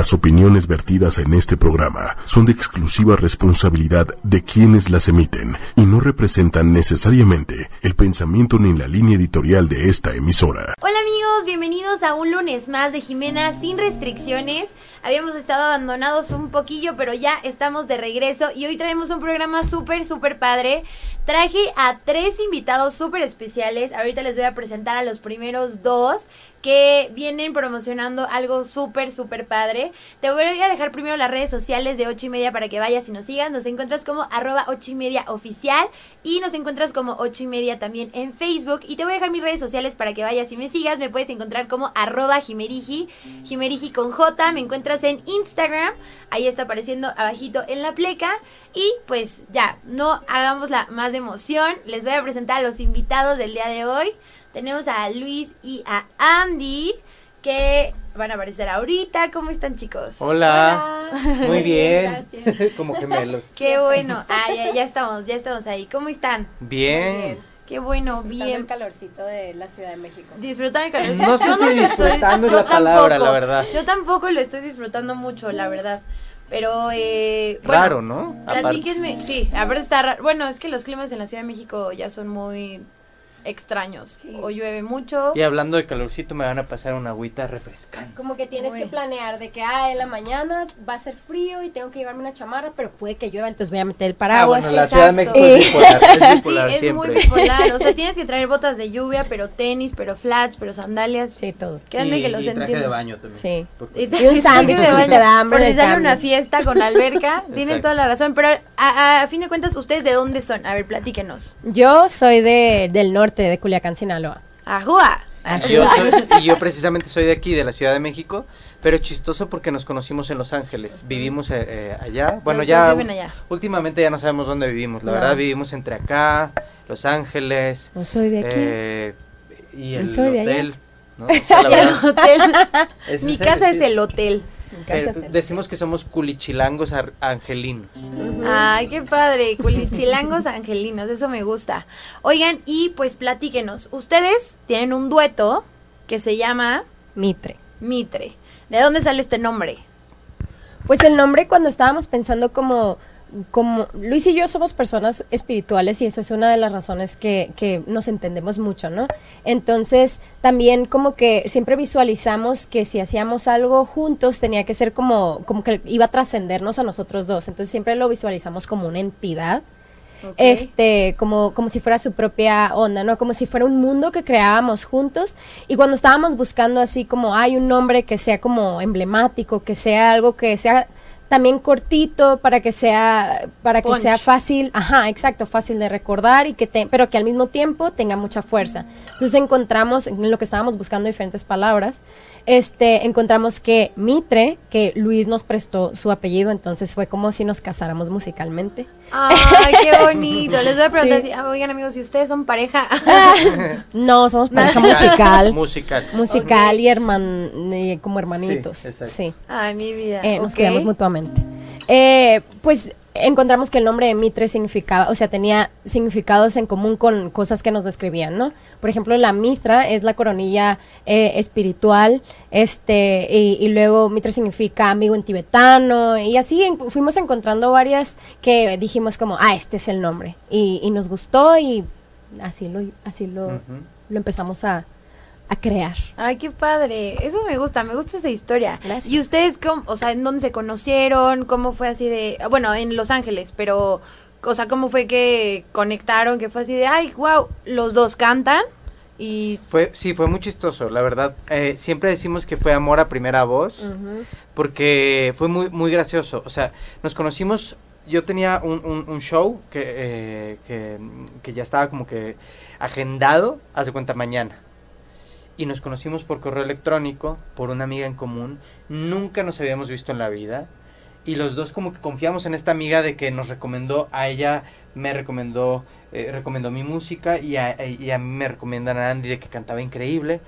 Las opiniones vertidas en este programa son de exclusiva responsabilidad de quienes las emiten y no representan necesariamente el pensamiento ni la línea editorial de esta emisora. Hola amigos, bienvenidos a un lunes más de Jimena sin restricciones. Habíamos estado abandonados un poquillo, pero ya estamos de regreso y hoy traemos un programa súper, súper padre. Traje a tres invitados súper especiales. Ahorita les voy a presentar a los primeros dos que vienen promocionando algo súper, súper padre. Te voy a dejar primero las redes sociales de 8 y media para que vayas y nos sigas. Nos encuentras como arroba 8 y media oficial y nos encuentras como 8 y media también en Facebook. Y te voy a dejar mis redes sociales para que vayas y me sigas. Me puedes encontrar como arroba jimeriji, jimeriji con J. Me encuentras en Instagram. Ahí está apareciendo abajito en la pleca. Y pues ya, no hagamos la más de emoción. Les voy a presentar a los invitados del día de hoy. Tenemos a Luis y a Andy que van a aparecer ahorita. ¿Cómo están, chicos? Hola. Muy bien. Como gemelos. Qué bueno. Ah, ya, ya estamos, ya estamos ahí. ¿Cómo están? Bien. Qué bueno, Disfrutando bien. el calorcito de la Ciudad de México. Disfrutar el calor. No sé Yo si lo estoy- disfrutando es yo la palabra, tampoco. la verdad. Yo tampoco lo estoy disfrutando mucho, la verdad. Pero, eh. bueno, Raro, ¿no? Platíquenme. Sí, aparte está raro. Bueno, es que los climas en la Ciudad de México ya son muy extraños. Sí. O llueve mucho. Y hablando de calorcito, me van a pasar una agüita refrescante. Como que tienes Uy. que planear de que, ah, en la mañana va a ser frío y tengo que llevarme una chamarra, pero puede que llueva, entonces voy a meter el Ah, paraguas. bueno, la Ciudad de México es bipolar. Es Sí, bipolar es siempre. muy bipolar. O sea, tienes que traer botas de lluvia, pero tenis, pero flats, pero sandalias. Sí, todo. Créanme que los entiendo. baño también. Sí. Y, Y un sándwich de si baño. te da hambre de les sale una fiesta con alberca. Tienen Exacto. toda la razón. Pero a, a fin de cuentas, ¿ustedes de dónde son? A ver, platíquenos. Yo soy de, del norte, de Culiacán, Sinaloa. ¡Ajúa! Yo soy- y yo precisamente soy de aquí, de la Ciudad de México, pero chistoso porque nos conocimos en Los Ángeles. Vivimos eh, eh, allá. Bueno, ya allá. últimamente ya no sabemos dónde vivimos. La No. verdad, vivimos entre acá, Los Ángeles, No soy de aquí. eh, y el Soy de allá. hotel. ¿no? O sea, la Y el verdad, hotel. es Mi casa es el hotel. Eh, decimos que somos culichilangos angelinos. Ay, qué padre. Culichilangos angelinos. Eso me gusta. Oigan, y pues platíquenos. Ustedes tienen un dueto que se llama Mitre. Mitre. ¿De dónde sale este nombre? Pues el nombre cuando estábamos pensando como, como Luis y yo somos personas espirituales y eso es una de las razones que, que nos entendemos mucho, ¿no? Entonces también como que siempre visualizamos que si hacíamos algo juntos tenía que ser como, como que iba a trascendernos a nosotros dos, entonces siempre lo visualizamos como una entidad. Este, como, como si fuera su propia onda, ¿no? Como si fuera un mundo que creábamos juntos. Y cuando estábamos buscando así como hay un nombre que sea como emblemático, que sea algo que sea también cortito para que sea para que Punch. sea fácil, ajá, exacto, fácil de recordar y que te, pero que al mismo tiempo tenga mucha fuerza. Entonces encontramos en lo que estábamos buscando diferentes palabras, este encontramos que Mitre, que Luis nos prestó su apellido, entonces fue como si nos casáramos musicalmente. Ay, qué bonito. Les voy a preguntar, Sí. si, ah, oigan amigos, si ustedes son pareja. No, somos pareja musical. Musical. musical y herman y como hermanitos. Sí. Sí. Ay, mi vida. Eh, nos ok. cuidamos mutuamente. Eh, pues encontramos que el nombre de Mitre significaba, o sea, tenía significados en común con cosas que nos describían, ¿no? Por ejemplo, la mitra es la coronilla eh, espiritual, este, y, y luego Mitre significa amigo en tibetano, y así en- fuimos encontrando varias que dijimos como, ah, este es el nombre, y, y nos gustó y así lo, así lo, lo empezamos a, a crear. Ay, qué padre. Eso me gusta, me gusta esa historia. Gracias. ¿Y ustedes, cómo, o sea, en dónde se conocieron? ¿Cómo fue así de...? Bueno, en Los Ángeles, pero... O sea, ¿cómo fue que conectaron? Que fue así de, ay, wow, los dos cantan y... Fue, sí, fue muy chistoso, la verdad. Eh, siempre decimos que fue amor a primera voz, porque fue muy, muy gracioso. O sea, nos conocimos, yo tenía un, un- un show que, eh, que, que ya estaba como que agendado, hace cuenta, mañana. Y nos conocimos por correo electrónico, por una amiga en común. Nunca nos habíamos visto en la vida. Y los dos como que confiamos en esta amiga de que nos recomendó, a ella me recomendó, eh, recomendó mi música y a, y a mí me recomiendan a Andy de que cantaba increíble.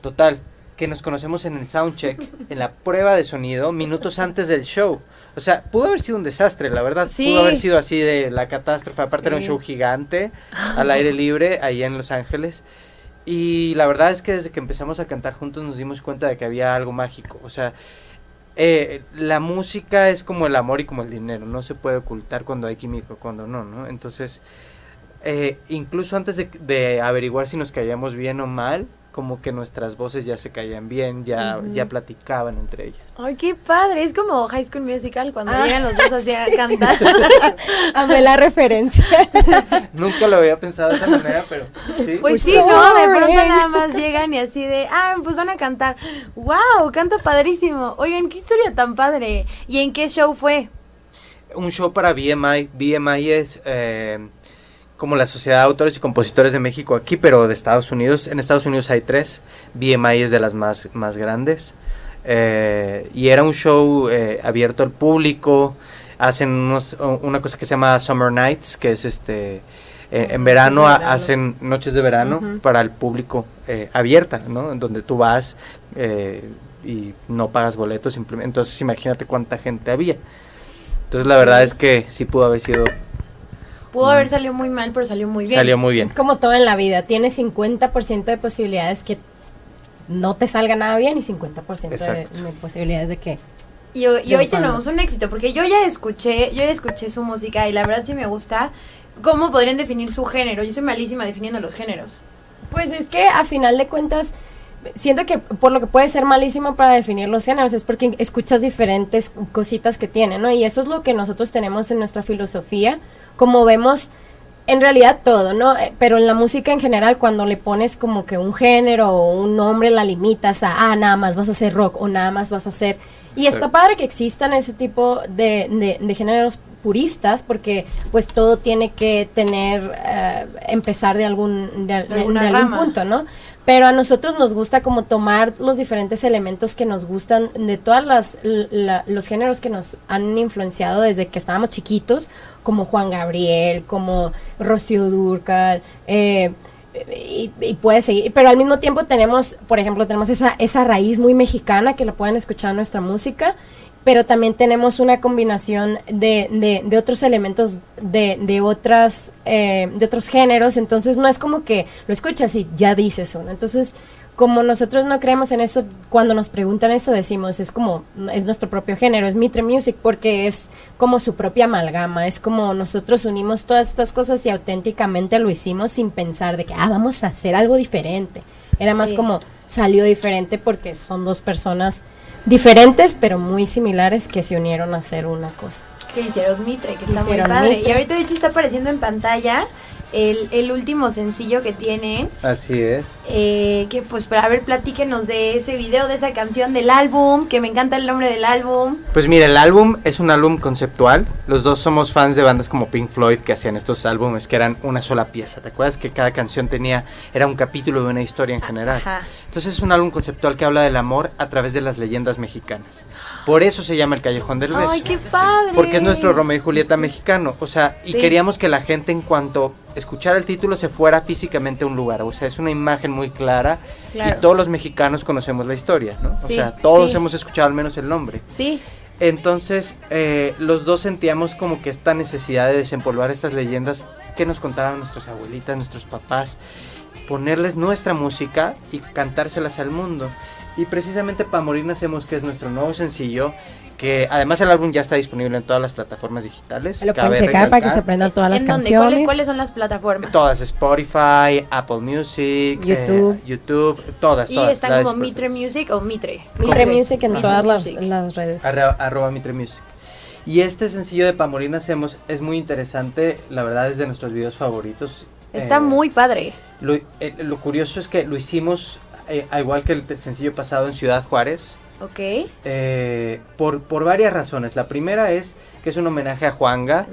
Total, que nos conocemos en el soundcheck, en la prueba de sonido, minutos antes del show. O sea, pudo haber sido un desastre, la verdad. Sí. Pudo haber sido así de la catástrofe. Aparte era un Sí. show gigante, al aire libre, ahí en Los Ángeles. Y la verdad es que desde que empezamos a cantar juntos nos dimos cuenta de que había algo mágico. O sea, eh, la música es como el amor y como el dinero, no se puede ocultar cuando hay química, cuando no, ¿no? Entonces, eh, incluso antes de, de averiguar si nos caíamos bien o mal, como que nuestras voces ya se caían bien, ya, ya platicaban entre ellas. Ay, qué padre. Es como High School Musical cuando Ah, llegan los dos así a cantar. Amé la referencia. Nunca lo había pensado de esa manera, pero sí. Pues We're sí, ¿no? De pronto nada más llegan y así de, ah, pues van a cantar. ¡Wow! Canta padrísimo. Oigan, qué historia tan padre. ¿Y en qué show fue? un show para BMI. BMI es eh, como la Sociedad de Autores y Compositores de México aquí, pero de Estados Unidos. En Estados Unidos hay tres. BMI es de las más, más grandes. Eh, y era un show eh, abierto al público. Hacen unos- una cosa que se llama Summer Nights, que es este... eh, en verano, hacen noches de verano para el público eh, abierta, ¿no? En donde tú vas y no pagas boletos, simplemente. Entonces imagínate cuánta gente había. Entonces la verdad es que sí pudo haber sido, Pudo haber salido muy mal, pero salió muy bien. salió muy bien. Es como todo en la vida, tienes 50% de posibilidades que no te salga nada bien y 50% de, Exacto. de posibilidades de que... Y, hoy- y tenemos un éxito, porque yo ya escuché, yo ya escuché su música y la verdad sí me gusta. ¿Cómo podrían definir su género? Yo soy malísima definiendo los géneros. Pues es que a final de cuentas, siento que por lo que puede ser malísimo para definir los géneros es porque escuchas diferentes cositas que tiene, ¿no? Y eso es lo que nosotros tenemos en nuestra filosofía, como vemos en realidad todo, ¿no? Eh, Pero en la música en general, cuando le pones como que un género o un nombre, la limitas a, ah, nada más vas a hacer rock o nada más vas a hacer... Y está padre que existan ese tipo de, de- de géneros puristas porque pues todo tiene que tener, eh, empezar de algún, de, algún rama. punto, ¿no? Pero a nosotros nos gusta como tomar los diferentes elementos que nos gustan de todas las la- los géneros que nos han influenciado desde que estábamos chiquitos, como Juan Gabriel, como Rocío Dúrcal, eh, y, y puede seguir, pero al mismo tiempo tenemos, por ejemplo, tenemos esa, esa raíz muy mexicana que la pueden escuchar en nuestra música, pero también tenemos una combinación de, de, de otros elementos de, de otras eh, de otros géneros, entonces no es como que lo escuchas y ya dices uno, entonces como nosotros no creemos en eso, cuando nos preguntan eso decimos, es como, es nuestro propio género, es Mitre Music, porque es como su propia amalgama, es como nosotros unimos todas estas cosas y auténticamente lo hicimos sin pensar de que, ah, vamos a hacer algo diferente. Era más como salió diferente porque son dos personas diferentes, pero muy similares que se unieron a hacer una cosa. Que hicieron Mitre, que está muy Hicieron padre. Mitre. Y ahorita de hecho está apareciendo en pantalla el, el último sencillo que tienen. Así es. Eh, que pues para ver, platíquenos de ese video, de esa canción, del álbum, que me encanta el nombre del álbum. Pues mira, el álbum es un álbum conceptual. Los dos somos fans de bandas como Pink Floyd que hacían estos álbumes que eran una sola pieza. ¿Te acuerdas que cada canción tenía era un capítulo de una historia en general? Ajá. Entonces es un álbum conceptual que habla del amor a través de las leyendas mexicanas. Por eso se llama El Callejón del Beso. Ay, qué padre. Porque es nuestro Romeo y Julieta mexicano. O sea, y Sí. queríamos que la gente en cuanto escuchara el título se fuera físicamente a un lugar. O sea, es una imagen muy clara. Claro. Y todos los mexicanos conocemos la historia, ¿no? Sí, o sea, todos sí. hemos escuchado al menos el nombre. Sí, Entonces, eh, los dos sentíamos como que esta necesidad de desempolvar estas leyendas que nos contaban nuestras abuelitas, nuestros papás, ponerles nuestra música y cantárselas al mundo. Y precisamente para morir nacemos, que es nuestro nuevo sencillo, que además el álbum ya está disponible en todas las plataformas digitales. Lo pueden checar para que recalcar. se aprendan todas las ¿En dónde? canciones. ¿Cuáles, cuáles son las plataformas? Todas, Spotify, Apple Music, YouTube. eh, YouTube, todas, y todas. están como Mitre Music o Mitre. Mitre Music en Mitre todas las, Music. las redes. Arroba, arroba Mitre Music. Y este sencillo de Pamorín Hacemos es muy interesante, la verdad es de nuestros videos favoritos. Está Eh, muy padre. Lo, eh, lo curioso es que lo hicimos, eh, al igual que el sencillo pasado en Ciudad Juárez, Ok. eh, por, por varias razones. La primera es que es un homenaje a Juanga,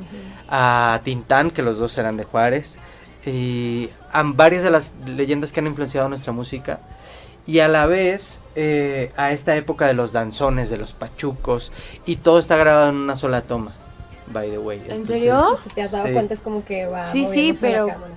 a Tintán, que los dos eran de Juárez, y a varias de las leyendas que han influenciado nuestra música. Y a la vez eh, a esta época de los danzones, de los pachucos, y todo está grabado en una sola toma, by the way. ¿En serio? Si te has dado Sí. cuenta es como que va Sí, sí, pero- cámara.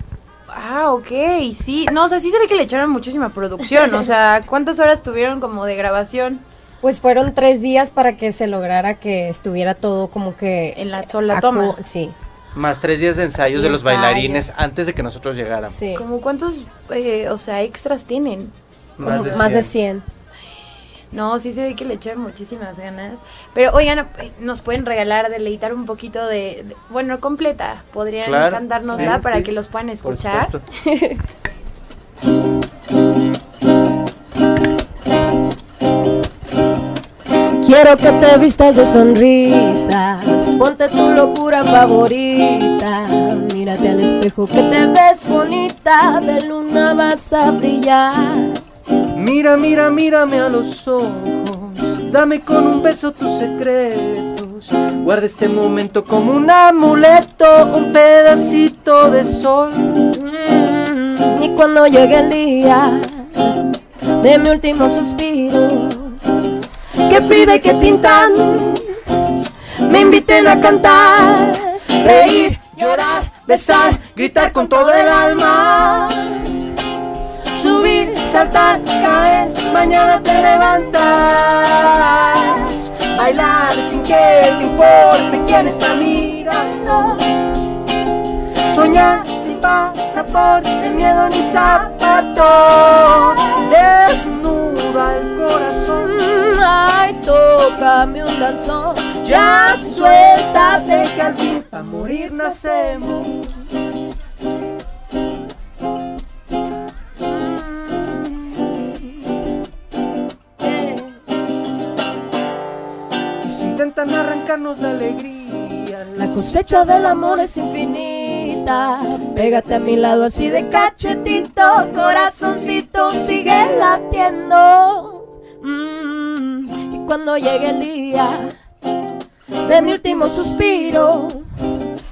Ah, ok, sí. No, o sea, sí se ve que le echaron muchísima producción. O sea, ¿cuántas horas tuvieron como de grabación Pues fueron tres días para que se lograra que estuviera todo como que... en la sola toma? Sí, Más tres días de ensayos Y de los ensayos. bailarines antes de que nosotros llegáramos. sí. ¿Como cuántos, eh, o sea, extras tienen? Como más de 100. No, sí se ve que le echan muchísimas ganas. Pero oigan, nos pueden regalar, deleitar un poquito de, de- bueno, completa. Podrían Claro, cantárnosla sí, para sí. que los puedan escuchar. Quiero que te vistas de sonrisas, ponte tu locura favorita. Mírate al espejo que te ves bonita, de luna vas a brillar. Mira, mira, mírame a los ojos. Dame con un beso tus secretos. Guarda este momento como un amuleto, un pedacito de sol. Mm, y cuando llegue el día de mi último suspiro, que Frida y que Tintán me inviten a cantar, reír, Llorar, besar, gritar con todo el alma. Subir, Saltar, caer, mañana te levantas. Bailar sin que te importe quién está mirando. Soñar sin pasaporte, miedo ni zapatos. Desnuda el corazón. Ay, tócame un danzón, Ya suéltate que al fin a morir nacemos. La cosecha del amor es infinita. Pégate a mi lado así de cachetito, corazoncito sigue latiendo. Mm, y cuando llegue el día de mi último suspiro,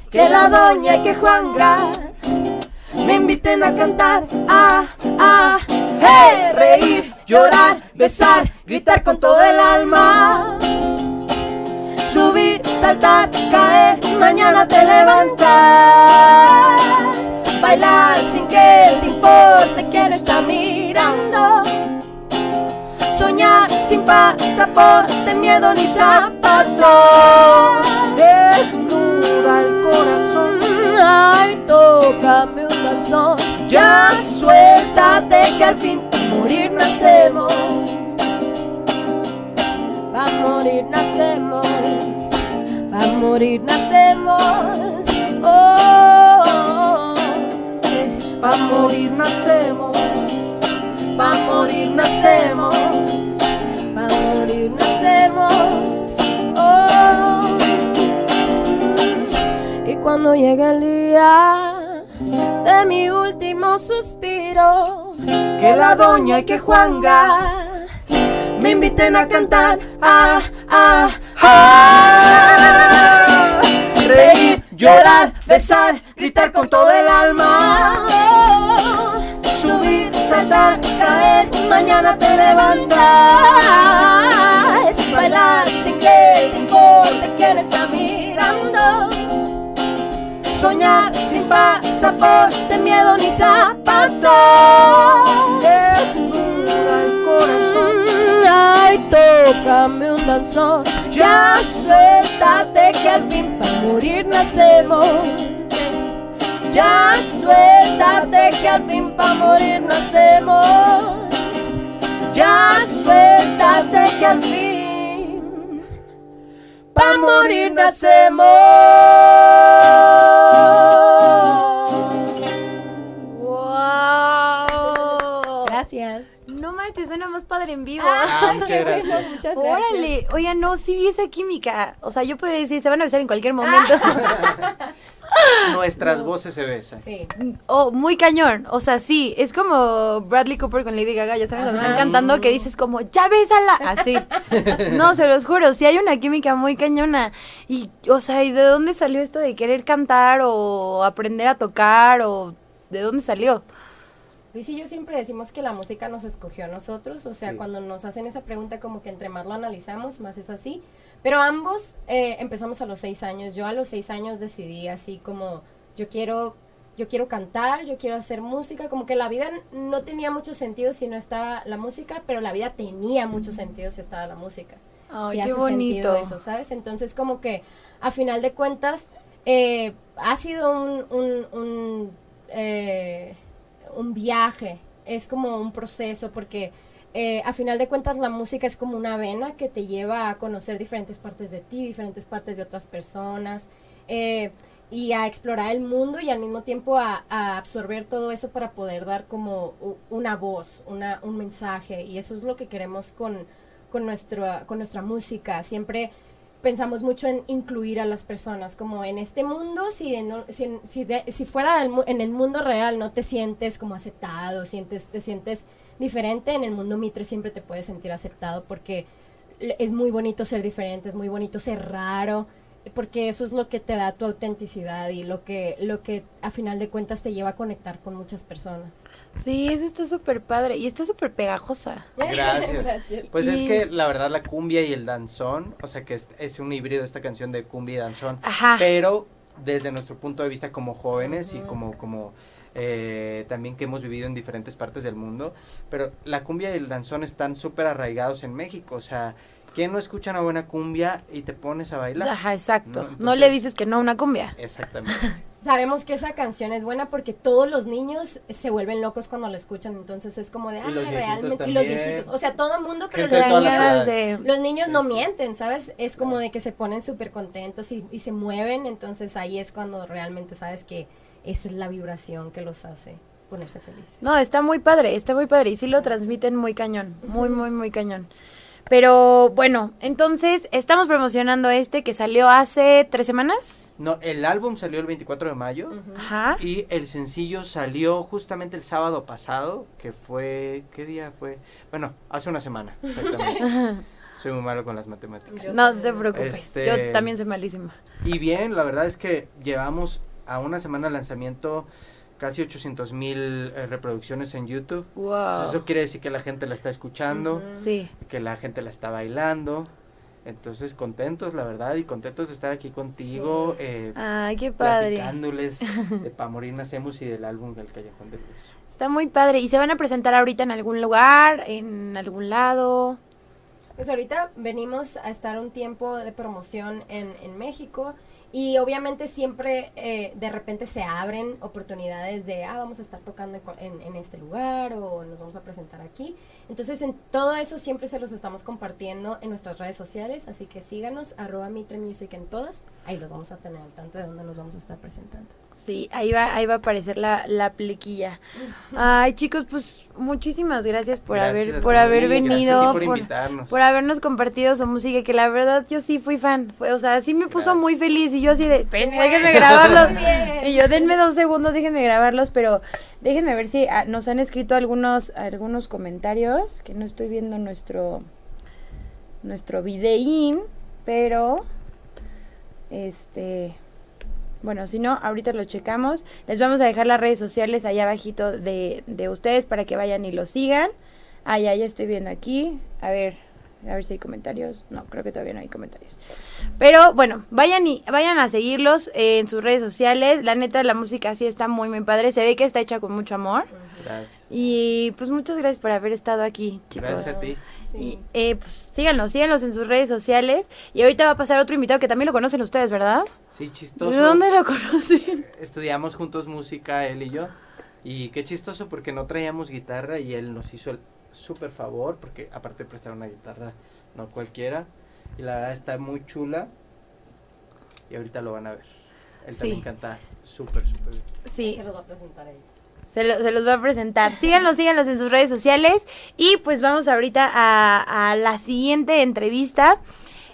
que la doña y que Juanga me inviten a cantar, ah, ah, hey, reír, llorar, besar, gritar con todo el alma subir, saltar, caer, mañana te levantas. Bailar sin que te importe quién está mirando. Soñar sin pasaporte, miedo ni zapatos. desnuda el corazón. Ay, tócame un danzón. Ya suéltate que al fin morir nacemos. Va a morir nacemos. Va a morir nacemos. Oh, oh, oh. Pa' morir nacemos, Va a morir nacemos. Va a morir nacemos. Oh. Y cuando llegue el día de mi último suspiro, que la doña y que Juanga me inviten a cantar, ah, ah, ah, reír, llorar, besar, gritar con todo el alma, subir, saltar, caer, mañana te levantas, bailar sin que te importe quién está mirando, soñar sin pasaporte, miedo ni zapatos. Ay, tócame un danzón. Ya suéltate que al fin para morir nacemos. Ya suéltate que al fin para morir nacemos. Ya suéltate que al fin para morir nacemos. Padre en vivo. Ah, muchas gracias. Muchas gracias. Órale, oigan, no, sí vi esa química. O sea, yo podría decir, se van a besar en cualquier momento. Nuestras voces se besan. Sí. oh, muy cañón. O sea, sí, es como Bradley Cooper con Lady Gaga, ya saben, cuando están cantando que dices como, ya bésala, así. no, se los juro, sí hay una química muy cañona. Y, o sea, ¿y de dónde salió esto de querer cantar o aprender a tocar o de dónde salió? Luis y yo siempre decimos que la música nos escogió a nosotros, o sea, Sí. cuando nos hacen esa pregunta como que entre más lo analizamos, más es así. Pero ambos eh, empezamos a los seis años. Yo a los seis años decidí así como yo quiero, yo quiero cantar, yo quiero hacer música. Como que la vida no tenía mucho sentido si no estaba la música, pero la vida tenía mucho sentido si estaba la música. Ay, si qué hace bonito. sentido eso, ¿sabes? Entonces como que a final de cuentas eh, ha sido un, un, un, eh, un viaje, es como un proceso porque eh, a final de cuentas la música es como una vena que te lleva a conocer diferentes partes de ti, diferentes partes de otras personas. Eh, y a explorar el mundo y al mismo tiempo a, a absorber todo eso para poder dar como una voz, una, un mensaje. Y eso es lo que queremos con, con, nuestra, con nuestra música. Siempre pensamos mucho en incluir a las personas, como en este mundo, si, no- si, si, de- si fuera del en el mundo real no te sientes como aceptado, sientes, te sientes diferente, en el mundo mitre siempre te puedes sentir aceptado porque es muy bonito ser diferente, es muy bonito ser raro, porque eso es lo que te da tu autenticidad y lo que, lo que a final de cuentas te lleva a conectar con muchas personas. Sí, eso está súper padre y está súper pegajosa. Gracias. Pues es que la verdad la cumbia y el danzón, o sea que es, es un híbrido esta canción de cumbia y danzón, Ajá. pero desde nuestro punto de vista como jóvenes y como como eh, también que hemos vivido en diferentes partes del mundo, pero la cumbia y el danzón están súper arraigados en México, o sea, ¿quién no escucha una buena cumbia y te pones a bailar? Ajá, exacto. No, le dices que no a una cumbia. Exactamente. Sabemos que esa canción es buena porque todos los niños se vuelven locos cuando la escuchan, entonces es como de, ah, realmente, y los viejitos, o sea, todo el mundo, pero los niños- de- Los niños Sí, no sí. mienten, ¿sabes? Es como de que se ponen súper contentos y, y se mueven, entonces ahí es cuando realmente sabes que esa es la vibración que los hace ponerse felices. No, está muy padre, está muy padre y sí lo transmiten muy cañón, muy, muy, muy cañón. Pero bueno, entonces estamos promocionando este que salió hace tres semanas. No, el álbum salió el 24 de mayo. Ajá. Y el sencillo salió justamente el sábado pasado, que fue, ¿qué día fue? Bueno, hace una semana, exactamente. Soy muy malo con las matemáticas. No te preocupes, Este- yo también soy malísima. Y bien, la verdad es que llevamos a una semana de lanzamiento casi 800 mil eh, reproducciones en YouTube. Wow. Entonces, eso quiere decir que la gente la está escuchando, Sí. que la gente la está bailando. Entonces, contentos, la verdad, y contentos de estar aquí contigo. eh, Ay, qué padre. platicándoles de Pa' Morir Nacemos y del álbum El Callejón del Beso. Está muy padre. ¿Y se van a presentar ahorita en algún lugar, en algún lado? Pues ahorita venimos a estar un tiempo de promoción en, en México y obviamente siempre eh, de repente se abren oportunidades de, ah, vamos a estar tocando en, en este lugar o nos vamos a presentar aquí. Entonces en todo eso siempre se los estamos compartiendo en nuestras redes sociales, así que síganos, arroba Mitre Music en todas, ahí los vamos a tener al tanto de dónde nos vamos a estar presentando. Sí, ahí va, ahí va a aparecer la, la plequilla. Ay, chicos, pues muchísimas gracias por Gracias haber, por ti, haber venido, por por, invitarnos. por habernos compartido su música, que la verdad yo sí fui fan. Fue, o sea, sí me puso Gracias. muy feliz y yo así de, espérenme, déjenme grabarlos. Y yo, denme dos segundos, déjenme grabarlos, pero déjenme ver si ah, nos han escrito algunos, algunos comentarios, que no estoy viendo nuestro, nuestro videín, pero, este, bueno, si no, ahorita lo checamos. Les vamos a dejar las redes sociales allá abajito de, de ustedes para que vayan y lo sigan. Ah, ya, ya estoy viendo aquí. A ver, a ver si hay comentarios. No, creo que todavía no hay comentarios. Pero bueno, vayan y vayan a seguirlos eh, en sus redes sociales. La neta, la música sí está muy, muy padre. Se ve que está hecha con mucho amor. Gracias. Y pues muchas gracias por haber estado aquí, chicos. Gracias a ti. Y eh, pues síganlos, síganlos en sus redes sociales. Y ahorita va a pasar otro invitado que también lo conocen ustedes, ¿verdad? Sí, chistoso. ¿De dónde lo conocen? Estudiamos juntos música, él y yo. Y qué chistoso porque no traíamos guitarra y él nos hizo el súper favor porque aparte de prestar una guitarra, no cualquiera. Y la verdad está muy chula. Y ahorita lo van a ver. Él Sí. también canta súper, súper bien. Sí, Se los va a presentar ahí. Se, lo- se los va a presentar. Síganlos, síganlos en sus redes sociales. Y pues vamos ahorita a, a la siguiente entrevista.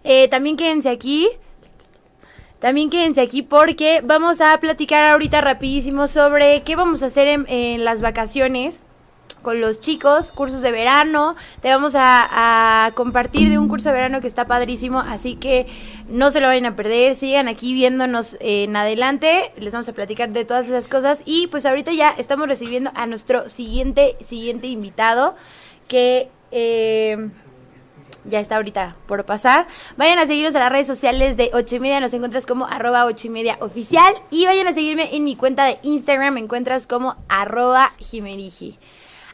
Eh, también quédense aquí. También quédense aquí porque vamos a platicar ahorita rapidísimo sobre qué vamos a hacer en, en las vacaciones con los chicos, cursos de verano. Te vamos a, compartir de un curso de verano que está padrísimo, así que no se lo vayan a perder. Sigan aquí viéndonos en adelante. Les vamos a platicar de todas esas cosas. Y pues ahorita ya estamos recibiendo a nuestro siguiente, siguiente invitado que... eh, ya está ahorita por pasar. Vayan a seguirnos a las redes sociales de 8 y media, nos encuentras como arroba 8 y media oficial. Y vayan a seguirme en mi cuenta de Instagram, me encuentras como arroba jimeriji.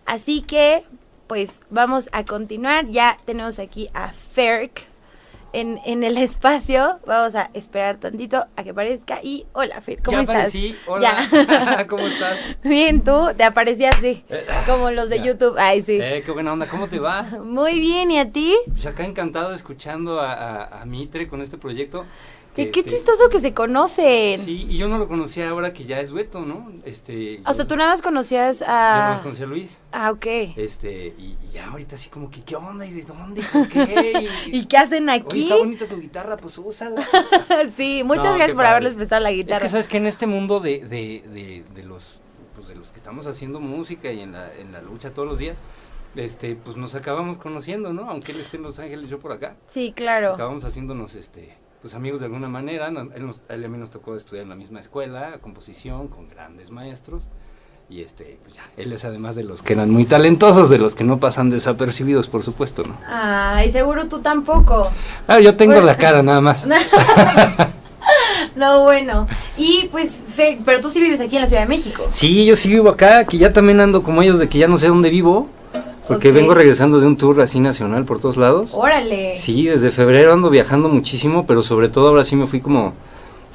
Así que, pues vamos a continuar. Ya tenemos aquí a Ferk. en, en el espacio. Vamos a esperar tantito a que aparezca. Y hola, Fer, ¿cómo ya estás? aparecí. Hola. Ya. ¿Cómo estás? Bien, tú te aparecía así, como los de Ya. YouTube. Ay, sí. Eh, qué buena onda. ¿Cómo te va? Muy bien, ¿y a ti? Pues acá encantado escuchando a, a, a Mitre con este proyecto. Qué, qué Este, chistoso que se conocen. Sí, y yo no lo conocía ahora que ya es dueto, ¿no? Este. O sea, yo- tú nada más conocías Yo no a... los conocía a Luis. Ah, ok. Este, y, y ya ahorita así como que, ¿qué onda? ¿Y de dónde? ¿Por qué? ¿Y qué hacen Oye, aquí? está bonita tu guitarra, pues úsala. sí, muchas No, gracias por padre. haberles prestado la Es guitarra. que sabes que en este mundo de, de, de, de los pues de los que estamos haciendo música y en la, en la lucha todos los días, este, pues nos acabamos conociendo, ¿no? Aunque él esté en Los Ángeles, yo por acá. Sí, claro. Acabamos haciéndonos este pues amigos de alguna manera. él, nos- él a mí nos tocó estudiar en la misma escuela, composición, con grandes maestros. Y este, pues ya, él es además de los que eran muy talentosos, de los que no pasan desapercibidos, por supuesto, ¿no? Ay, seguro tú tampoco. Ah, yo tengo Bueno. la cara nada más. No, bueno. Y pues, Fer, pero tú sí vives aquí en la Ciudad de México. Sí, yo sí vivo acá, que ya también ando como ellos de que ya no sé dónde vivo, porque vengo regresando de un tour así nacional por todos lados. Órale. Sí, desde febrero ando viajando muchísimo, pero sobre todo ahora sí me fui como,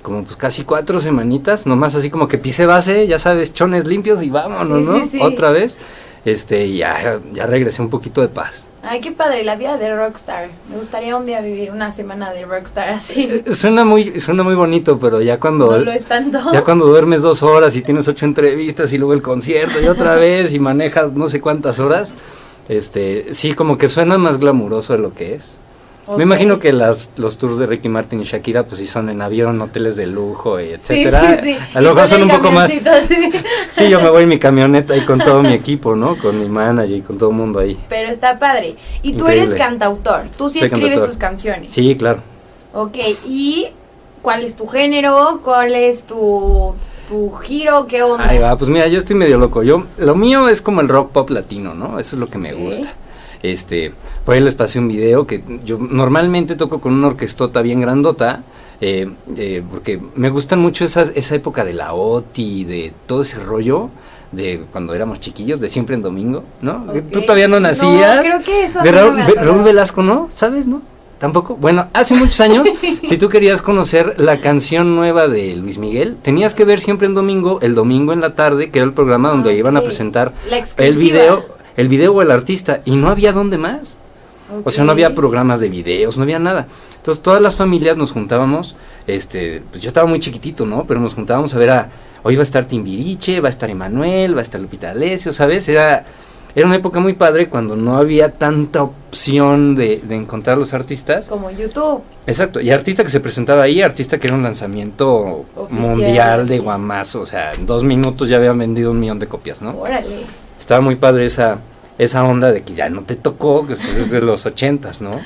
como pues casi cuatro semanitas, nomás así como que pisé base, ya sabes, chones limpios y vámonos, Sí, ¿no? sí, sí. Otra vez. Este, ya, ya regresé un poquito de paz. Ay, qué padre, la vida de rockstar. Me gustaría un día vivir una semana de rockstar así. Eh, Suena muy, suena muy bonito, pero ya cuando, No lo es tanto. ya cuando duermes dos horas y tienes ocho entrevistas y luego el concierto y otra vez y manejas no sé cuántas horas, este, sí, como que suena más glamuroso de lo que es. Ok. Me imagino que las, los tours de Ricky Martin y Shakira, pues sí son en avión, hoteles de lujo, y Sí, etcétera. sí, sí. A lo mejor son un poco más. Sí, yo me voy en mi camioneta y con todo mi equipo, ¿no? Con mi manager y con todo el mundo ahí. Pero está padre. Y tú Increíble. eres cantautor. Tú sí Soy escribes cantautor. tus canciones. Sí, claro. Ok, ¿y cuál es tu género? ¿Cuál es tu, tu giro? ¿Qué onda? Ahí va, pues mira, yo estoy medio loco. Yo, lo mío es como el rock pop latino, ¿no? Eso es lo que me gusta. Este, por ahí les pasé un video que yo normalmente toco con una orquestota bien grandota, eh, eh, porque me gustan mucho esas, esa época de la OTI, de todo ese rollo de cuando éramos chiquillos, de siempre en domingo, ¿no? Ok. Tú todavía no nacías. No, creo que eso de Raúl. Raúl Velasco, ¿no? ¿Sabes, no? Tampoco. Bueno, hace muchos años, si tú querías conocer la canción nueva de Luis Miguel, tenías que ver siempre en domingo, el domingo en la tarde, que era el programa donde Ah, iban a presentar el video, el video o el artista, y no había dónde más. O sea, no había programas de videos, no había nada. Entonces todas las familias nos juntábamos, este, pues yo estaba muy chiquitito, ¿no? Pero nos juntábamos a ver a, hoy va a estar Timbiriche, va a estar Emanuel, va a estar Lupita Alessio, ¿sabes? Era, era una época muy padre cuando no había tanta opción de, de encontrar los artistas. Como YouTube. Exacto, y artista que se presentaba ahí, artista que era un lanzamiento Oficial, mundial de sí. guamazo, o sea, en dos minutos ya habían vendido un millón de copias, ¿no? Órale. Estaba muy padre esa, esa onda de que ya no te tocó, que es de los ochentas, ¿no?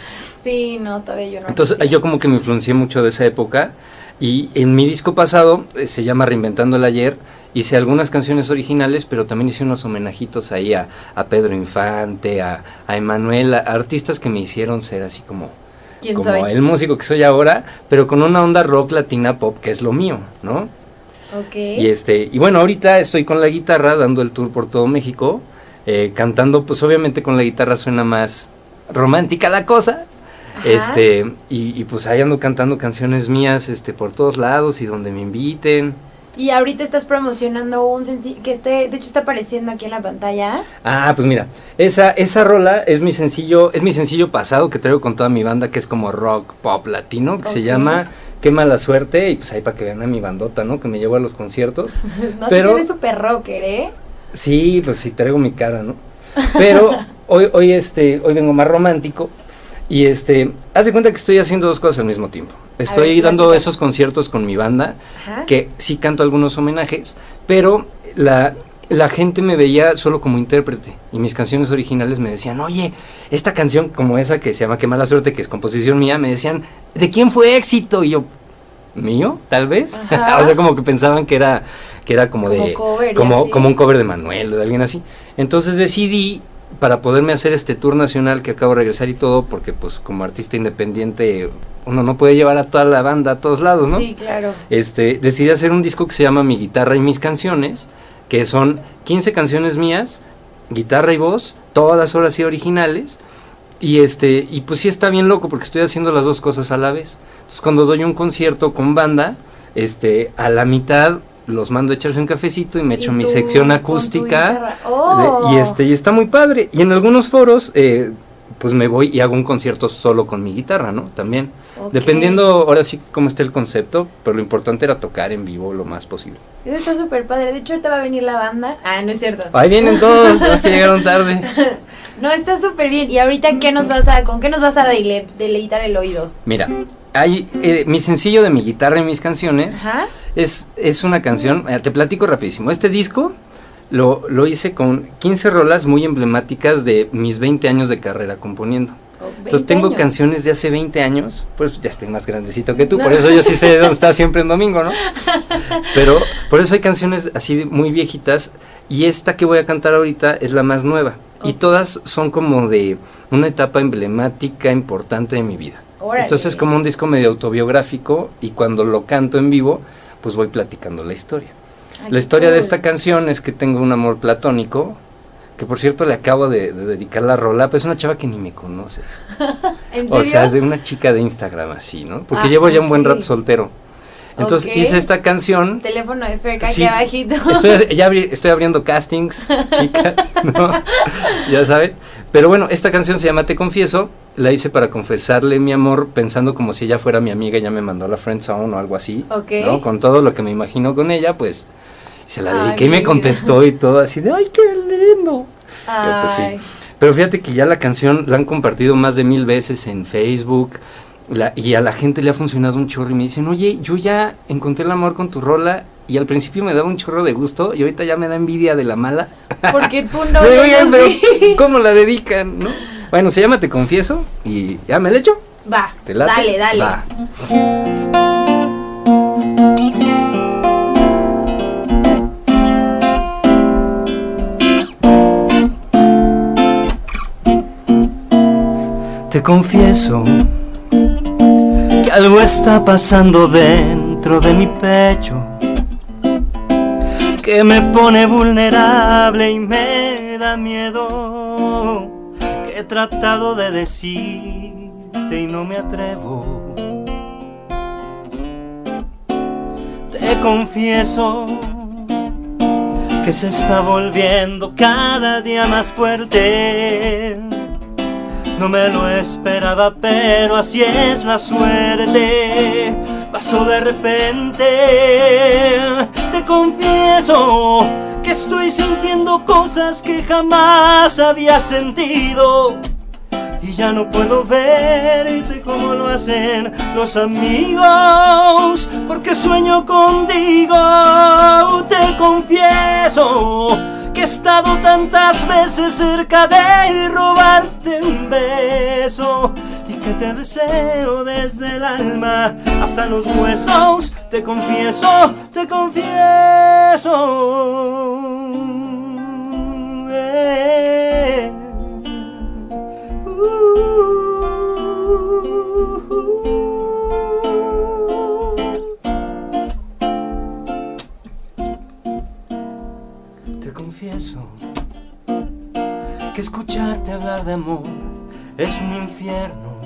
Sí, no, todavía yo no. Entonces yo como que me influencié mucho de esa época y en mi disco pasado, eh, se llama Reinventando el Ayer, hice algunas canciones originales, pero también hice unos homenajitos ahí a, a Pedro Infante, a, a Emanuel, a artistas que me hicieron ser así como, ¿Quién como soy? el músico que soy ahora, pero con una onda rock latina pop que es lo mío, ¿no? Y este, y bueno, ahorita estoy con la guitarra dando el tour por todo México, eh, cantando, pues obviamente con la guitarra suena más romántica la cosa. Ajá. Este, y, y, pues ahí ando cantando canciones mías, este, por todos lados y donde me inviten. Y ahorita estás promocionando un sencillo que esté, de hecho está apareciendo aquí en la pantalla. Ah, pues mira, esa, esa rola es mi sencillo, es mi sencillo pasado que traigo con toda mi banda, que es como rock pop latino, que se llama Qué mala suerte, y pues ahí para que vean a mi bandota, ¿no? Que me llevo a los conciertos. No sé, Pero- ves súper rocker, ¿eh? Sí, pues sí, traigo mi cara, ¿no? Pero hoy, hoy, este, hoy vengo más romántico. Y este, haz de cuenta que estoy haciendo dos cosas al mismo tiempo. Estoy ver, dando esos conciertos con mi banda, Ajá. que sí canto algunos homenajes, pero la, la gente me veía solo como intérprete. Y mis canciones originales me decían, oye, esta canción como esa que se llama Qué mala suerte, que es composición mía, me decían, ¿de quién fue éxito? Y yo, ¿mío? Tal vez. O sea, como que pensaban que era, que era como, Como de... cover como un cover de Manuel o de alguien así. Entonces decidí, para poderme hacer este tour nacional que acabo de regresar y todo, porque pues como artista independiente uno no puede llevar a toda la banda a todos lados, ¿no? Sí, claro. Este, decidí hacer un disco que se llama Mi guitarra y mis canciones, que son 15 canciones mías, guitarra y voz, todas horas y originales. Y este, y pues sí está bien loco porque estoy haciendo las dos cosas a la vez. Entonces cuando doy un concierto con banda, este, a la mitad los mando a echarse un cafecito y me echo Y mi sección acústica. ¡Oh! de- y este, y está muy padre. Y en algunos foros, eh, pues me voy y hago un concierto solo con mi guitarra, ¿no? También. Dependiendo ahora sí cómo esté el concepto, pero lo importante era tocar en vivo lo más posible. Eso está súper padre. De hecho, ahorita va a venir la banda. Ah, no es cierto. Ahí vienen todos, los que llegaron tarde. No, está súper bien. ¿Y ahorita qué nos vas a, con qué nos vas a dele- deleitar el oído? Mira, hay eh, mi sencillo de mi guitarra y mis canciones. Ajá. Es, es una canción, eh, te platico rapidísimo. Este disco lo, lo hice con 15 rolas muy emblemáticas de mis 20 años de carrera componiendo. Oh, Entonces 20 tengo años. canciones de hace 20 años, pues ya estoy más grandecito que tú, No. por eso yo sí sé dónde está siempre en domingo, ¿no? Pero por eso hay canciones así muy viejitas y esta que voy a cantar ahorita es la más nueva. Y todas son como de una etapa emblemática importante de mi vida. Órale. Entonces es como un disco medio autobiográfico y cuando lo canto en vivo, pues voy platicando la historia. Ay, La historia de esta canción es que tengo un amor platónico, que por cierto le acabo de, de dedicar la rola, pero es una chava que ni me conoce. ¿En O sea, es de una chica de Instagram así, ¿no? Porque Ah, llevo ya un buen rato soltero. Entonces hice esta canción. Teléfono de Ferca Sí. aquí abajito. Estoy, ya abri- estoy abriendo castings, chicas, ¿no? Ya saben. Pero bueno, esta canción se llama Te Confieso. La hice para confesarle mi amor, pensando como si ella fuera mi amiga y ya me mandó a la friend zone o algo así. Ok. ¿no? Con todo lo que me imagino con ella, pues se la Ay, dediqué y me contestó y todo así de, ¡ay, qué lindo! Yo, pues, sí. Pero fíjate que ya la canción la han compartido más de mil veces en Facebook la- y a la gente le ha funcionado un chorro y me dicen, oye, yo ya encontré el amor con tu rola y al principio me daba un chorro de gusto y ahorita ya me da envidia de la mala. Porque tú no. Yo "Oigan, pero sí". ¿cómo la dedican? ¿no? Bueno, se llama Te Confieso y ya me la echo. Va. ¿Te late? Dale, dale. Va. Te confieso que algo está pasando dentro de mi pecho que me pone vulnerable y me da miedo que he tratado de decirte y no me atrevo. Te confieso que se está volviendo cada día más fuerte. No me lo esperaba, pero así es la suerte. Pasó de repente. Te confieso que estoy sintiendo cosas que jamás había sentido. Y ya no puedo verte como lo hacen los amigos, porque sueño contigo. Te confieso he estado tantas veces cerca de robarte un beso y que te deseo desde el alma hasta los huesos. Te confieso, te confieso. eh. Escucharte hablar de amor es un infierno.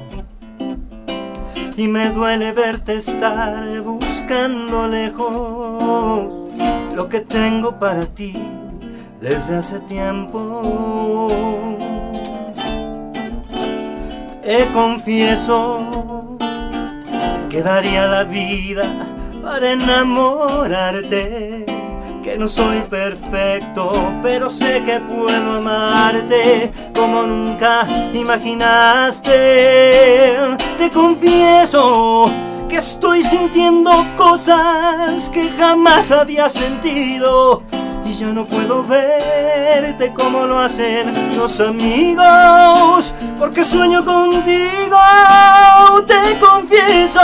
Y me duele verte estar buscando lejos lo que tengo para ti desde hace tiempo. Te confieso que daría la vida para enamorarte. Que no soy perfecto, pero sé que puedo amarte como nunca imaginaste. Te confieso que estoy sintiendo cosas que jamás había sentido. Ya no puedo verte como lo hacen los amigos, porque sueño contigo. Te confieso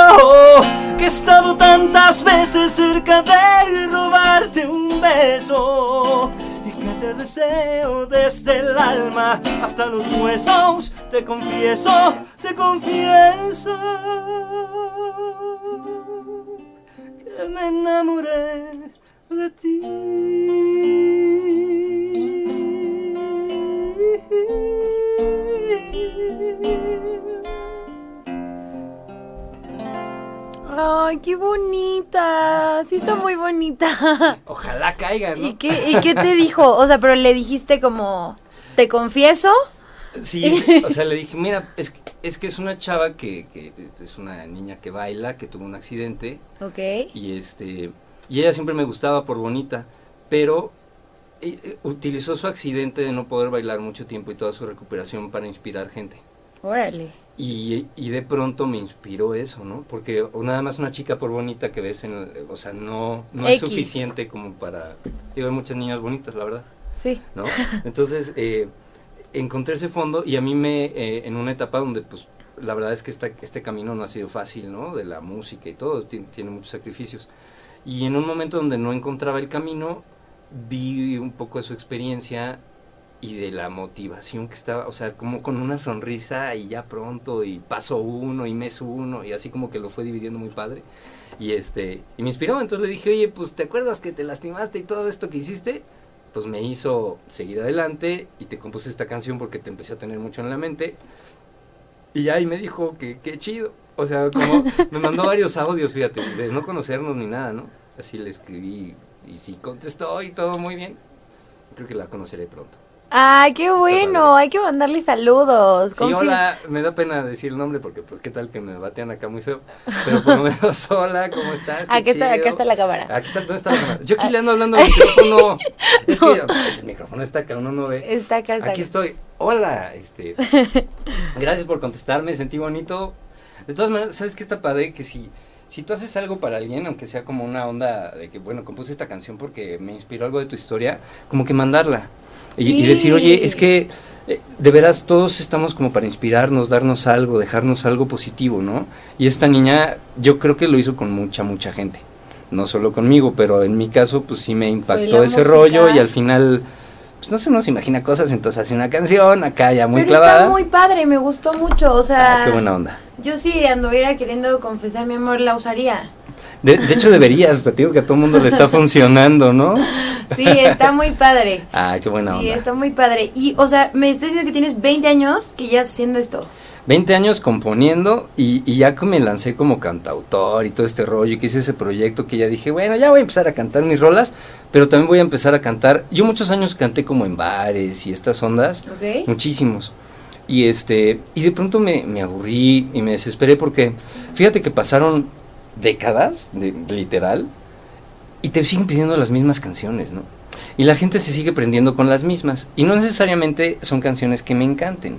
que he estado tantas veces cerca de robarte un beso. Y que te deseo desde el alma hasta los huesos. Te confieso, te confieso que me enamoré Ay, qué bonita. Sí está muy bonita. Ojalá caiga, ¿no? ¿Y qué, ¿Y qué te dijo? O sea, pero le dijiste como, ¿te confieso? Sí, o sea, le dije, mira, es que, es una chava que, que, es una niña que baila, que tuvo un accidente. Ok. Y este, y ella siempre me gustaba por bonita, pero eh, eh, utilizó su accidente de no poder bailar mucho tiempo y toda su recuperación para inspirar gente. Órale. Y, y de pronto me inspiró eso, ¿no? Porque nada más una chica por bonita que ves en, el- o sea, no, no es suficiente como para... Digo, hay muchas niñas bonitas, la verdad. Sí. ¿no? Entonces, eh, encontré ese fondo y a mí me, eh, en una etapa donde, pues, la verdad es que esta, este camino no ha sido fácil, ¿no? De la música y todo, ti- tiene muchos sacrificios. Y en un momento donde no encontraba el camino, vi un poco de su experiencia y de la motivación que estaba, o sea, como con una sonrisa y ya pronto, y paso uno y mes uno, y así como que lo fue dividiendo muy padre. Y este, y me inspiró, entonces le dije, oye, pues, ¿te acuerdas que te lastimaste y todo esto que hiciste? Pues me hizo seguir adelante y te compuse esta canción porque te empecé a tener mucho en la mente. Y ahí me dijo que qué chido. O sea, como me mandó varios audios, fíjate, de no conocernos ni nada, ¿no? Así le escribí y sí contestó y todo muy bien. Creo que la conoceré pronto. Ay, qué bueno. Hay que mandarle saludos. Sí, hola, me da pena decir el nombre porque pues qué tal que me batean acá muy feo. Pero por lo menos, hola, ¿cómo estás? Aquí está, acá está la cámara. Aquí está, ¿dónde está la cámara? Yo aquí le ando hablando al micrófono. Es que el micrófono está acá, uno no ve. Está acá, está Aquí estoy. Hola, este. gracias por contestarme, sentí bonito. De todas maneras, ¿sabes qué está padre? Que si, si tú haces algo para alguien, aunque sea como una onda de que, bueno, compuse esta canción porque me inspiró algo de tu historia, como que mandarla. Y, decir, oye, es que eh, de veras todos estamos como para inspirarnos, darnos algo, dejarnos algo positivo, ¿no? Y esta niña, yo creo que lo hizo con mucha, mucha gente. No solo conmigo, pero en mi caso, pues sí me impactó ese música. rollo y al final pues no se uno se imagina cosas, entonces hace una canción acá ya muy Pero clavada. está muy padre, me gustó mucho. O sea, Ah, qué buena onda. yo si anduviera queriendo confesar mi amor, la usaría. De, de hecho deberías, te digo que a todo el mundo le está funcionando, ¿no? Sí, está muy padre. Ah, qué buena sí, onda. está muy padre. Y, o sea, me estás diciendo que tienes 20 años que ya haciendo esto. 20 años componiendo y, y ya que me lancé como cantautor y todo este rollo, que hice ese proyecto que ya dije, bueno, ya voy a empezar a cantar mis rolas, pero también voy a empezar a cantar. Yo muchos años canté como en bares y estas ondas, ¿Ok? muchísimos. Y este, y de pronto me, me aburrí y me desesperé porque fíjate que pasaron décadas, de, literal, y te siguen pidiendo las mismas canciones, ¿no? Y la gente se sigue prendiendo con las mismas. Y no necesariamente son canciones que me encanten.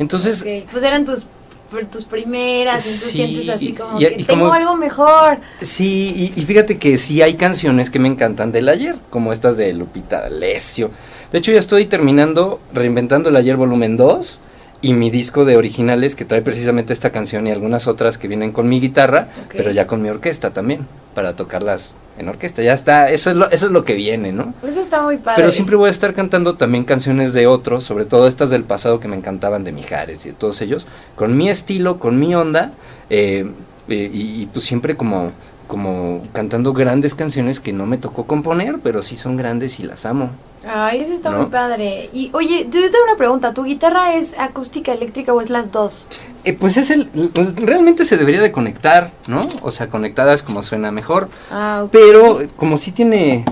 Entonces, Pues eran tus, por tus primeras, Sí, sientes así como y- que y tengo como- algo mejor. Sí, y, y fíjate que sí hay canciones que me encantan del ayer, como estas de Lupita D'Alessio. De hecho, ya estoy terminando reinventando el ayer volumen 2 y mi disco de originales que trae precisamente esta canción y algunas otras que vienen con mi guitarra, pero ya con mi orquesta también, para tocarlas en orquesta. Ya está, eso es lo, eso es lo que viene, ¿no? Eso está muy padre. Pero siempre voy a estar cantando también canciones de otros, sobre todo estas del pasado que me encantaban de Mijares y de todos ellos, con mi estilo, con mi onda, eh, eh, y, y pues siempre como, como cantando grandes canciones que no me tocó componer, pero sí son grandes y las amo. Ay, eso está ¿No? muy padre. Y oye, yo tengo una pregunta. ¿Tu guitarra es acústica, eléctrica o es las dos? Eh, pues es el, realmente se debería de conectar, ¿no? O sea, conectadas como suena mejor, Ah, ok. pero como sí tiene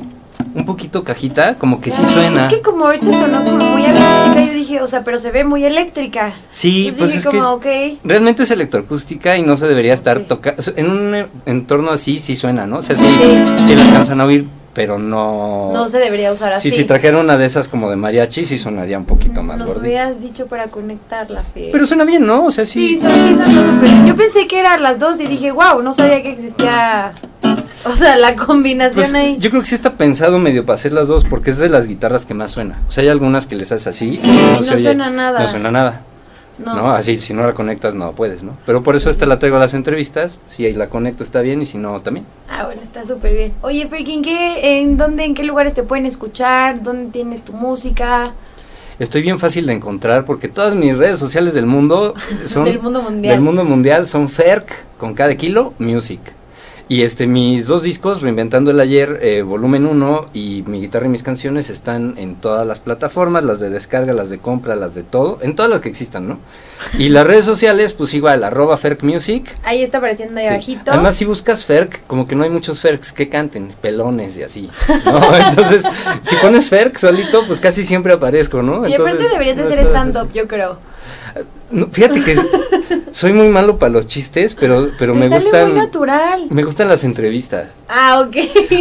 un poquito cajita, como que sí suena. Es que como ahorita sonó como muy acústica, yo dije, o sea, pero se ve muy eléctrica. Sí, Entonces pues dije es que... como, ok. Realmente es electroacústica y no se debería estar Ok. tocando. En un entorno así sí suena, ¿no? O sea, sí, Sí. sí la alcanzan a oír, pero no. No se debería usar así. Sí, si trajera una de esas como de mariachi, sí sonaría un poquito más Nos gordita. hubieras dicho para conectarla, Fer. Pero suena bien, ¿no? O sea, sí. Sí, son, sí, sonó súper bien. Yo pensé que eran las dos y dije, wow, no sabía que existía. O sea, la combinación Pues, ahí. yo creo que sí está pensado medio para hacer las dos, porque es de las guitarras que más suena. O sea, hay algunas que les haces así y no, no se oye- suena nada. No suena nada. No. No. Así, si no la conectas, no puedes, ¿no? Pero por eso esta la traigo a las entrevistas. Si ahí la conecto está bien y si no, también. Ah, bueno, está súper bien. Oye, Freaking, ¿qué, en dónde, en qué lugares te pueden escuchar? ¿Dónde tienes tu música? Estoy bien fácil de encontrar porque todas mis redes sociales del mundo son Del mundo mundial. del mundo mundial son Ferk con cada kilo music. Y este, mis dos discos, Reinventando el Ayer, eh, volumen 1 y Mi guitarra y mis canciones están en todas las plataformas, las de descarga, las de compra, las de todo, en todas las que existan, ¿no? Y las redes sociales, pues igual, arroba Ferk Music. Ahí está apareciendo ahí Sí. abajito. Además, si buscas Ferk, como que no hay muchos Ferks que canten, pelones y así, ¿no? Entonces, si pones Ferk solito, pues casi siempre aparezco, ¿no? y aparte Entonces, deberías de está- stand-up, yo creo. No, fíjate que soy muy malo para los chistes, pero, pero Te me sale gustan... muy natural. Me gustan las entrevistas. Ah, ok.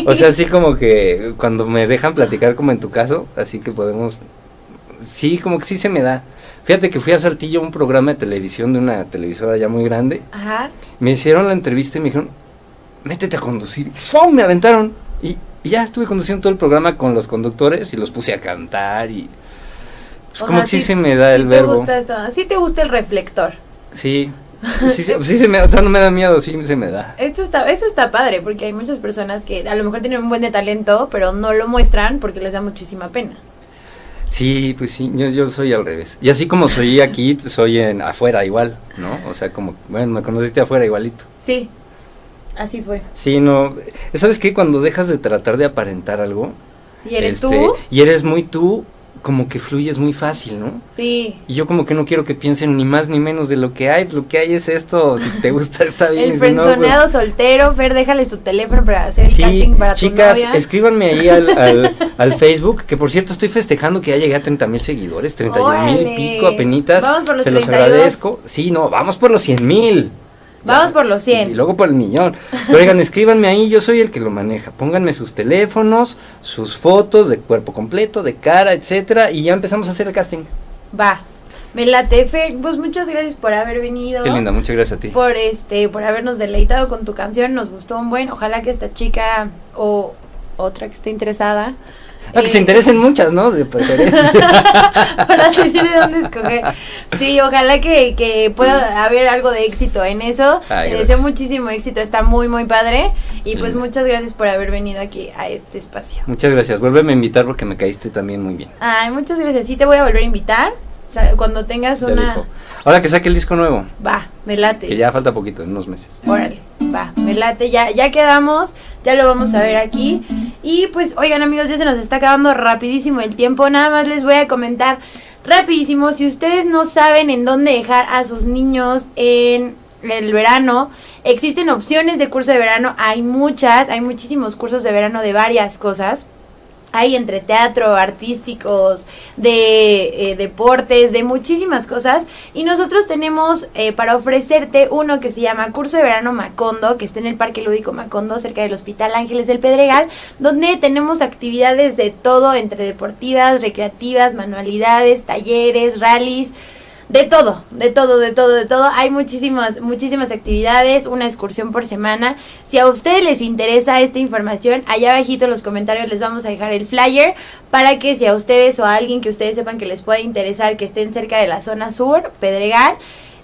O sea, así como que cuando me dejan platicar como en tu caso, así que podemos... Sí, como que sí se me da. Fíjate que fui a Saltillo a un programa de televisión de una televisora ya muy grande. Ajá. Me hicieron la entrevista y me dijeron, métete a conducir. ¡fum! Me aventaron. Y, y ya estuve conduciendo todo el programa con los conductores y los puse a cantar y... Pues como que sí, se me da sí el te verbo. Gusta esto, sí te gusta el reflector. Sí. Sí, se- sí se me, o sea, no me da miedo, sí se me da. Esto está, eso está padre, porque hay muchas personas que a lo mejor tienen un buen de talento, pero no lo muestran porque les da muchísima pena. Sí, pues sí, yo, yo soy al revés. Y así como soy aquí, soy en afuera igual, ¿no? O sea, como, bueno, me conociste afuera igualito. Sí, así fue. Sí, no, ¿sabes qué? Cuando dejas de tratar de aparentar algo. ¿Y eres este, tú? Y eres muy tú, como que fluyes muy fácil, ¿no? Sí. Y yo como que no quiero que piensen ni más ni menos de lo que hay, lo que hay es esto, si te gusta está bien. El no, pues- frenzoneado soltero, Fer, déjales tu teléfono para hacer el Sí, casting para chicas, tu novia. escríbanme ahí al, al, al Facebook, que por cierto estoy festejando que ya llegué a 30 mil seguidores, 31 mil pico apenitas. Vamos por los Se los 32. agradezco. Sí, no, vamos por los 100 mil. Vamos por los Y 100. luego por el millón. Pero oigan, escríbanme ahí, yo soy el que lo maneja. Pónganme sus teléfonos, sus fotos de cuerpo completo, de cara, etcétera, y ya empezamos a hacer el casting. Va. Me late, Fer. Pues muchas gracias por haber venido. Qué linda, muchas gracias a ti. Por este, por habernos deleitado con tu canción. Nos gustó un buen. Ojalá que esta chica o otra que esté interesada. Ah, que eh, se interesen muchas, ¿no? De preferencia. para tener de dónde escoger. Sí, ojalá que, que pueda haber algo de éxito en eso. Ay, Te gracias. deseo muchísimo éxito, está muy, muy padre. Y pues Mm. muchas gracias por haber venido aquí a este espacio. muchas gracias. Vuélveme a invitar porque me caíste también muy bien. Ay, muchas gracias. Sí, te voy a volver a invitar. O sea, cuando tengas Ya una. dijo. Ahora que saque el disco nuevo, Va, me late. que ya falta poquito, en unos meses. Órale, va, me late, ya, ya quedamos, ya lo vamos a ver aquí. Y pues, oigan amigos, ya se nos está acabando rapidísimo el tiempo. Nada más les voy a comentar rapidísimo. Si ustedes no saben en dónde dejar a sus niños en el verano, existen opciones de curso de verano. Hay muchas, hay muchísimos cursos de verano de varias cosas. Hay entre teatro, artísticos, de eh, deportes, de muchísimas cosas. Y nosotros tenemos eh, para ofrecerte uno que se llama Curso de Verano Macondo, que está en el Parque Lúdico Macondo, cerca del Hospital Ángeles del Pedregal, donde tenemos actividades de todo, entre deportivas, recreativas, manualidades, talleres, rallies. De todo, de todo, de todo, de todo. Hay muchísimas, muchísimas actividades, una excursión por semana. Si a ustedes les interesa esta información, allá abajito en los comentarios les vamos a dejar el flyer para que si a ustedes o a alguien que ustedes sepan que les pueda interesar, que estén cerca de la zona sur, Pedregal,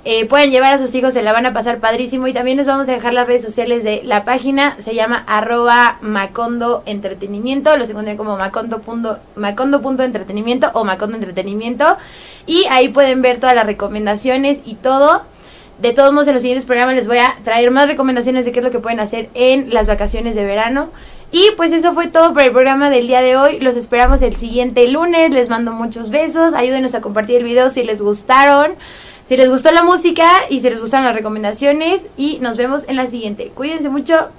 eh, pueden llevar a sus hijos, se la van a pasar padrísimo. Y también les vamos a dejar las redes sociales de la página. Se llama arroba Macondo Entretenimiento. Lo encuentran como macondo punto, macondo entretenimiento o Macondo Entretenimiento. Y ahí pueden ver todas las recomendaciones y todo. De todos modos, en los siguientes programas les voy a traer más recomendaciones de qué es lo que pueden hacer en las vacaciones de verano. Y pues eso fue todo por el programa del día de hoy. Los esperamos el siguiente lunes. Les mando muchos besos. Ayúdenos a compartir el video si les gustaron. Si les gustó la música y si les gustaron las recomendaciones. Y nos vemos en la siguiente. Cuídense mucho.